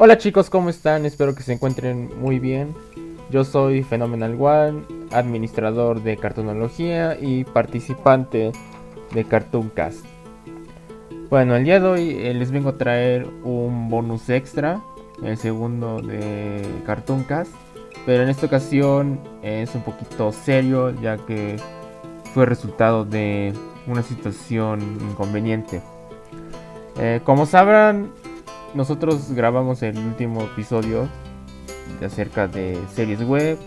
Hola chicos, ¿cómo están? Espero que se encuentren muy bien. Yo soy Phenomenal One, administrador de cartonología y participante de Cartooncast. Bueno, el día de hoy eh, les vengo a traer un bonus extra, el segundo de Cartooncast, pero en esta ocasión es un poquito serio ya que fue resultado de una situación inconveniente. Eh, como sabrán, nosotros grabamos el último episodio de acerca de series web,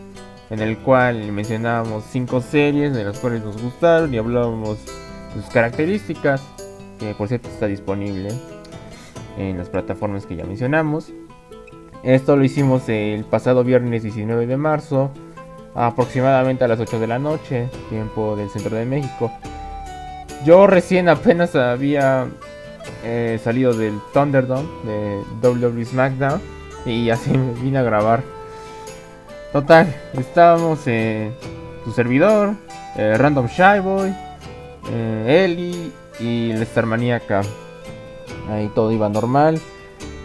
en el cual mencionábamos cinco series de las cuales nos gustaron y hablábamos sus características, que por cierto está disponible en las plataformas que ya mencionamos. Esto lo hicimos el pasado viernes 19 de marzo, aproximadamente a las 8 de la noche, tiempo del centro de México. Yo recién apenas había eh, salido del Thunderdome de WWE SmackDown y así me vine a grabar. Total, estábamos tu servidor, eh, Random Shyboy, eh, Eli y la Star Maníaca. Ahí todo iba normal.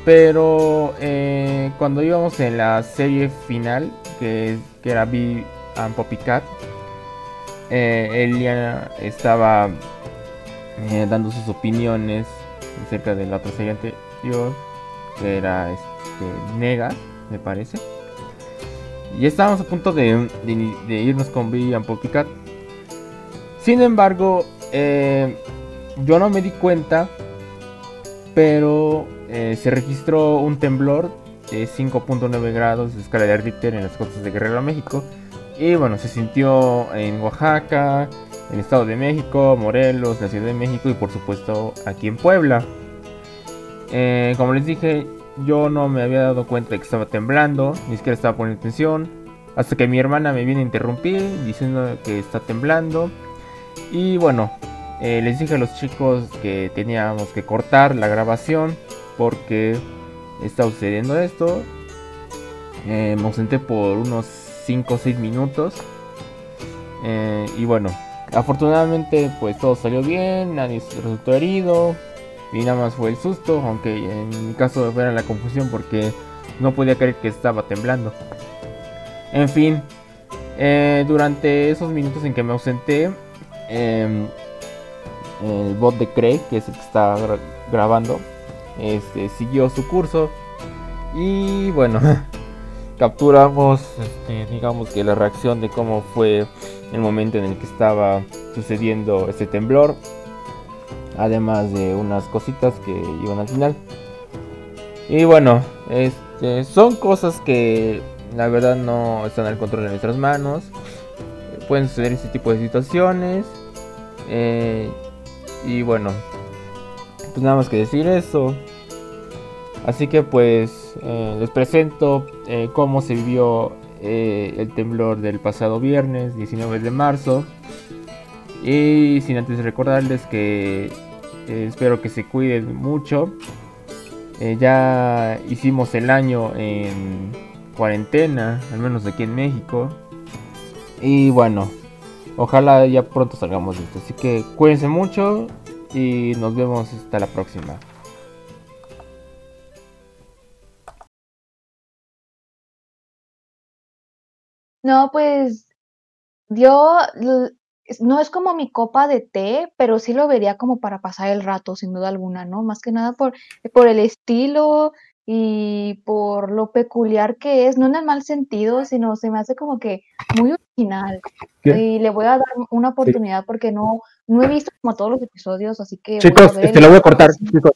Pero eh, cuando íbamos en la serie final, que, era B and Poppy Cat, Elia estaba dando sus opiniones cerca de la otra serie anterior, que era este, Nega, me parece. Y estábamos a punto de, irnos con B and Cat. Sin embargo, eh, yo no me di cuenta, pero eh, se registró un temblor de 5.9 grados de escala de Richter en las costas de Guerrero, México. Y bueno, se sintió en Oaxaca, el Estado de México, Morelos, la Ciudad de México y por supuesto aquí en Puebla. Eh, como les dije, yo no me había dado cuenta de que estaba temblando, ni siquiera estaba poniendo atención. Hasta que mi hermana me viene a interrumpir diciendo que está temblando. Y bueno, eh, les dije a los chicos que teníamos que cortar la grabación porque está sucediendo esto. Eh, me ausenté por unos 5 o 6 minutos. y bueno, Afortunadamente pues todo salió bien, nadie resultó herido y nada más fue el susto, aunque en mi caso era la confusión porque no podía creer que estaba temblando. En fin, eh, durante esos minutos en que me ausenté, em, el bot de Craig, que es el que está grabando, este, siguió su curso y bueno, capturamos, este, digamos que la reacción de cómo fue el momento en el que estaba sucediendo este temblor. Además de unas cositas que iban al final. Y bueno, este, son cosas que la verdad no están al control de nuestras manos. Pueden suceder este tipo de situaciones. Eh, y bueno, pues nada más que decir eso. Así que pues eh, les presento eh, cómo se vivió eh, el temblor del pasado viernes 19 de marzo. Y sin antes recordarles que espero que se cuiden mucho. Ya hicimos el año en cuarentena, al menos aquí en México. Y bueno, ojalá ya pronto salgamos de esto. Así que cuídense mucho y nos vemos hasta la próxima. No, pues yo no es como mi copa de té, pero sí lo vería como para pasar el rato, sin duda alguna, ¿no? Más que nada por, por el estilo y por lo peculiar que es, no en el mal sentido, sino se me hace como que muy original. Y le voy a dar una oportunidad porque no, no he visto como todos los episodios, así que... Chicos, te este, lo voy a cortar, chicos.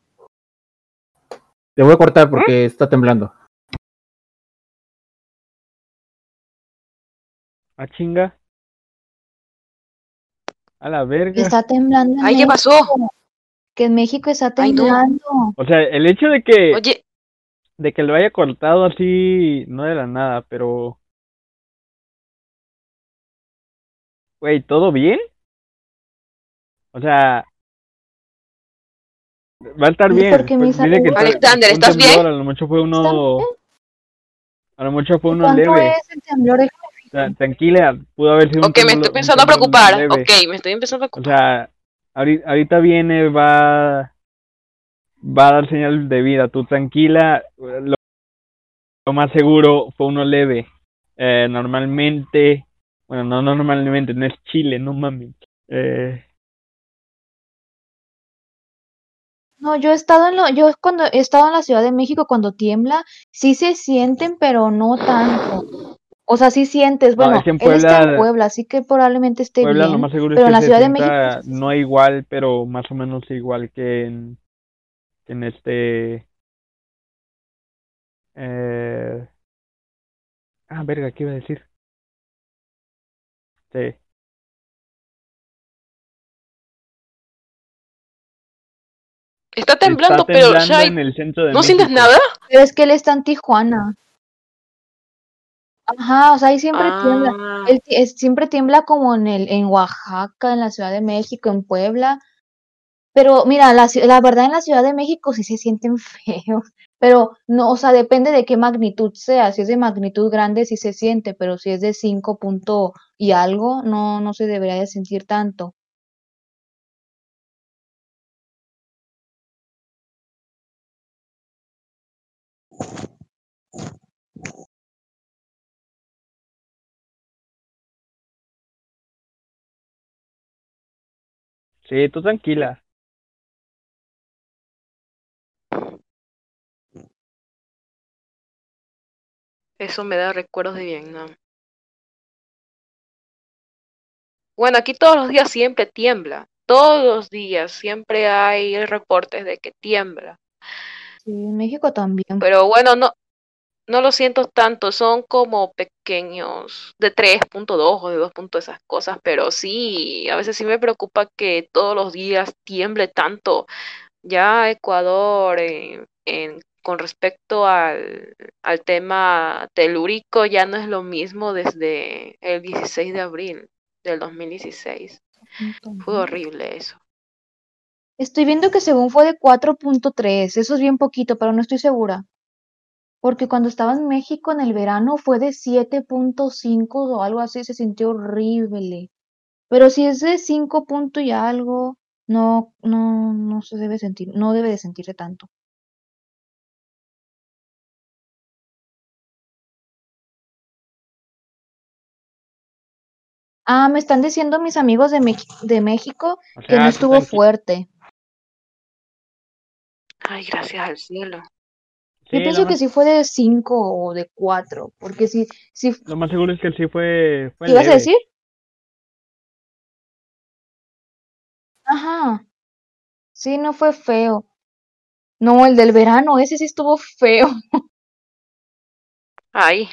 Te voy a cortar porque está temblando. A chinga. A la verga. Está temblando. Ay, ¿qué pasó? Que en México está temblando. O sea, el hecho de que. Oye. De que lo haya cortado así, no de la nada, pero. Güey, ¿todo bien? O sea. Va a estar bien. Pues, Alexander, ¿estás bien? A lo mucho fue uno. A lo mucho fue uno leve. es el temblor? Tranquila, pudo haber sido Ok, me estoy empezando a preocupar. Ok, me estoy empezando a preocupar. O sea, ahorita, viene, va, va a dar señal de vida. Tú tranquila. lo más seguro fue uno leve. Eh, normalmente, bueno, no, no normalmente, no es Chile, no mames. Eh, No, yo he estado en lo, yo cuando he estado en la Ciudad de México cuando tiembla, sí se sienten, pero no tanto. O sea, sí sientes, bueno, es que en él está en Puebla- Puebla, así que probablemente esté Puebla lo más seguro pero es en que la se Ciudad de México no igual, pero más o menos igual que en, en este... Eh... Ah, verga, ¿qué iba a decir? Sí. Está temblando, Está pero ya hay- en el centro de ¿no sientes nada? Pero es que él está en Tijuana. Ajá, o sea, ahí siempre tiembla. Ah, es- siempre tiembla como en el, en Oaxaca, en la Ciudad de México, en Puebla. Pero mira, la, la verdad en la Ciudad de México sí se sienten feos. Pero no, o sea, depende de qué magnitud sea. Si es de magnitud grande sí se siente, pero si es de 5 punto y algo, no, no se debería de sentir tanto. Sí, tú tranquila. eso me da recuerdos de Vietnam. Bueno, aquí todos los días siempre tiembla. Todos los días siempre hay reportes de que tiembla. Sí, en México también. Pero bueno, no, no lo siento tanto. Son como pequeños de 3.2 o de 2 puntos esas cosas. Pero sí, a veces sí me preocupa que todos los días tiemble tanto. Ya Ecuador, en, en- con respecto al, al tema telúrico, ya no es lo mismo desde el 16 de abril del 2016. Fue horrible eso. Estoy viendo que según fue de 4.3, eso es bien poquito, pero no estoy segura. Porque cuando estaba en México en el verano fue de 7.5 o algo así, se sintió horrible. Pero si es de 5 punto y algo, no, no, no se debe sentir, no debe de sentirse tanto. Ah, me están diciendo mis amigos de, Mex- de México O que no estuvo fuerte. Ay, gracias al cielo. Sí, Yo pienso que sí fue de 5 o de 4, porque si, si, lo más seguro es que sí fue, fue ¿qué ibas a decir? Ajá, sí, no fue feo. No, el del verano, ese sí estuvo feo. Ay,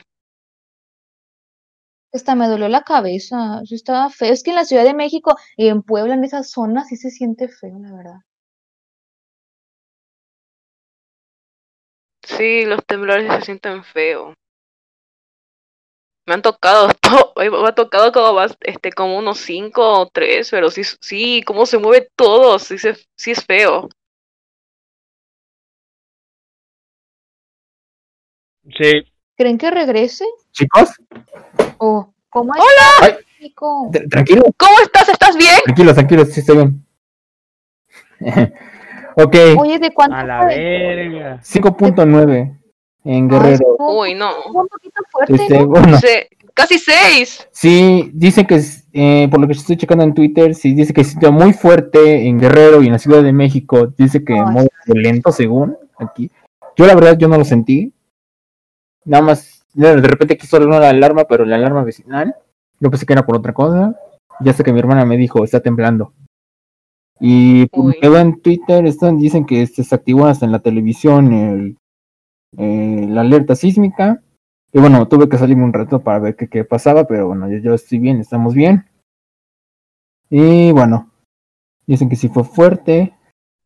Hasta me dolió la cabeza, sí estaba feo. Es que en la Ciudad de México y en Puebla, en esas zonas, sí se siente feo, la verdad. Sí, los temblores se sienten feos. Me han tocado, to- me ha tocado como más, este, como unos cinco o tres, pero sí, sí, cómo se mueve todo, sí, se, sí es feo. Sí, ¿Creen que regrese? Chicos, ¿O cómo es Ay. México? tr- tranquilo, ¿Cómo estás? ¿Estás bien? tranquilos, tranquilos, sí estoy bien. ok, Oye, ¿de cuánto a la fue? verga. 5.9 en Guerrero. estuvo- Uy, no. un poquito fuerte, Este, ¿no? bueno, Se- casi seis. sí, dicen que, es, eh, por lo que estoy checando en Twitter, sí dice que se sintió muy fuerte en Guerrero y en la Ciudad de México. Dice que No, muy violento, según aquí. Yo, la verdad, yo no lo sentí. Nada más, de de repente quiso sonar la alarma, pero la alarma vecinal. Yo pensé que era por otra cosa. Ya sé que mi hermana me dijo, está temblando. Y que veo en Twitter, están, dicen que se desactivó hasta en la televisión el, eh, la alerta sísmica. Y bueno, tuve que salirme un rato para ver qué, qué pasaba, pero bueno, yo, yo estoy bien, estamos bien. Y bueno, dicen que sí fue fuerte.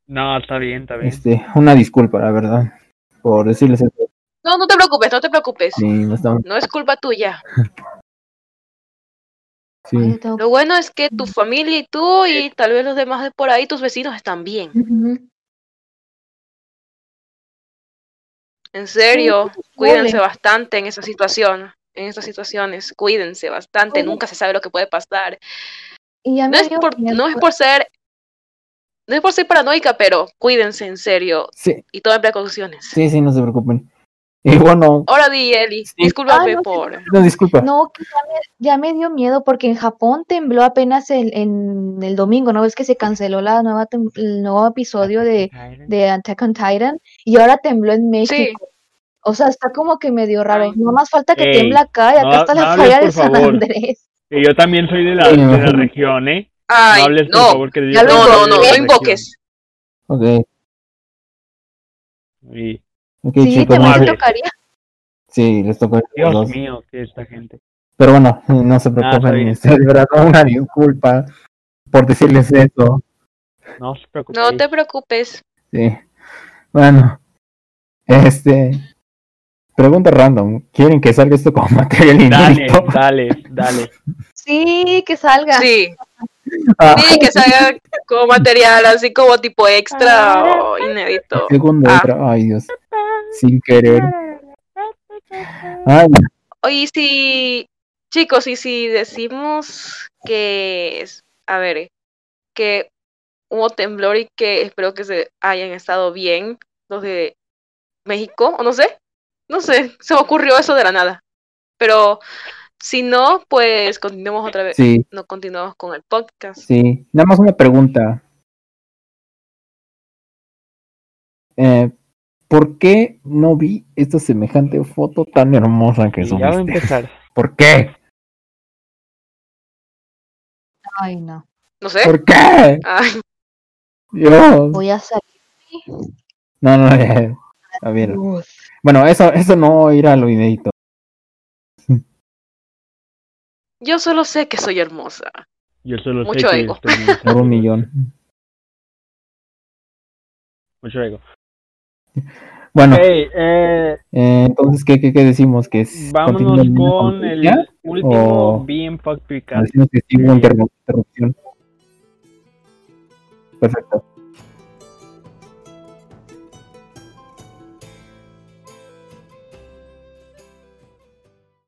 No, está bien, está bien. Este, una disculpa, la verdad, por decirles eso. No, no te preocupes, no te preocupes. Sí, no estamos- No es culpa tuya. sí. Lo bueno es que tu familia y tú y tal vez los demás de por ahí, tus vecinos están bien. En serio, pues, cuídense vale. bastante en esa situación, en estas situaciones, cuídense bastante, nunca se sabe lo que puede pasar. Y No es por, no es por ser, no es por ser paranoica, pero cuídense en serio Sí, y tomen precauciones. sí, sí, no se preocupen. Y bueno, Ahora di, Eli, Sí. discúlpame Ah, no, por... no, disculpa. No, que ya me, ya me dio miedo porque en Japón tembló apenas el, en el domingo, ¿no ves que se canceló la nueva el nuevo episodio de, de Attack on Titan y ahora tembló en México? O sea, está como que medio raro. Ay. No más falta que Ey, tiembla acá y acá no- está la falla de San favor. Andrés. Que yo también soy de la, Sí, de la región, ¿eh? Ay, no hables, por no, favor, que yo Ya no, no, no, no invoques. Ok. Y, ok, Sí, chicos. también no tocaría. sí, les tocó a Dios los mío, que esta gente. Pero bueno, no se Ah, preocupen, este, de verdad, una disculpa por decirles eso. No se preocupen. No te preocupes. Sí. Bueno, este. Pregunta random. ¿Quieren que salga esto como material Dale, inédito? dale, dale. Sí, que salga. Sí, Ah, sí, que salga como material, así como tipo extra o inédito. segundo, Ah. otra. Ay, Dios. Sin querer. Ay, Oye, si, chicos, y si decimos que, a ver, que hubo temblor y que espero que se hayan estado bien los de México, o no sé, no sé, se me ocurrió eso de la nada. Pero si no, pues continuemos otra vez, sí, no continuamos con el podcast. sí. Nada más una pregunta. Eh, ¿Por qué no vi esta semejante foto tan hermosa que Y ya va a subiste? empezar. ¿Por qué? Ay, no. No sé. ¿Por qué? Ay, Dios. Voy a salir. No, no, ya. A ver. Bueno, eso, eso no irá a lo inédito. yo solo sé que soy hermosa. Yo solo Mucho sé que ego. estoy muy Por un millón. Mucho ego. Bueno, Ok, eh, eh, entonces, ¿qué, qué, qué decimos? ¿Que es vámonos con el último o- Beam Fuck ¿O Picard. decimos que sí hubo interru- interrupción? Perfecto.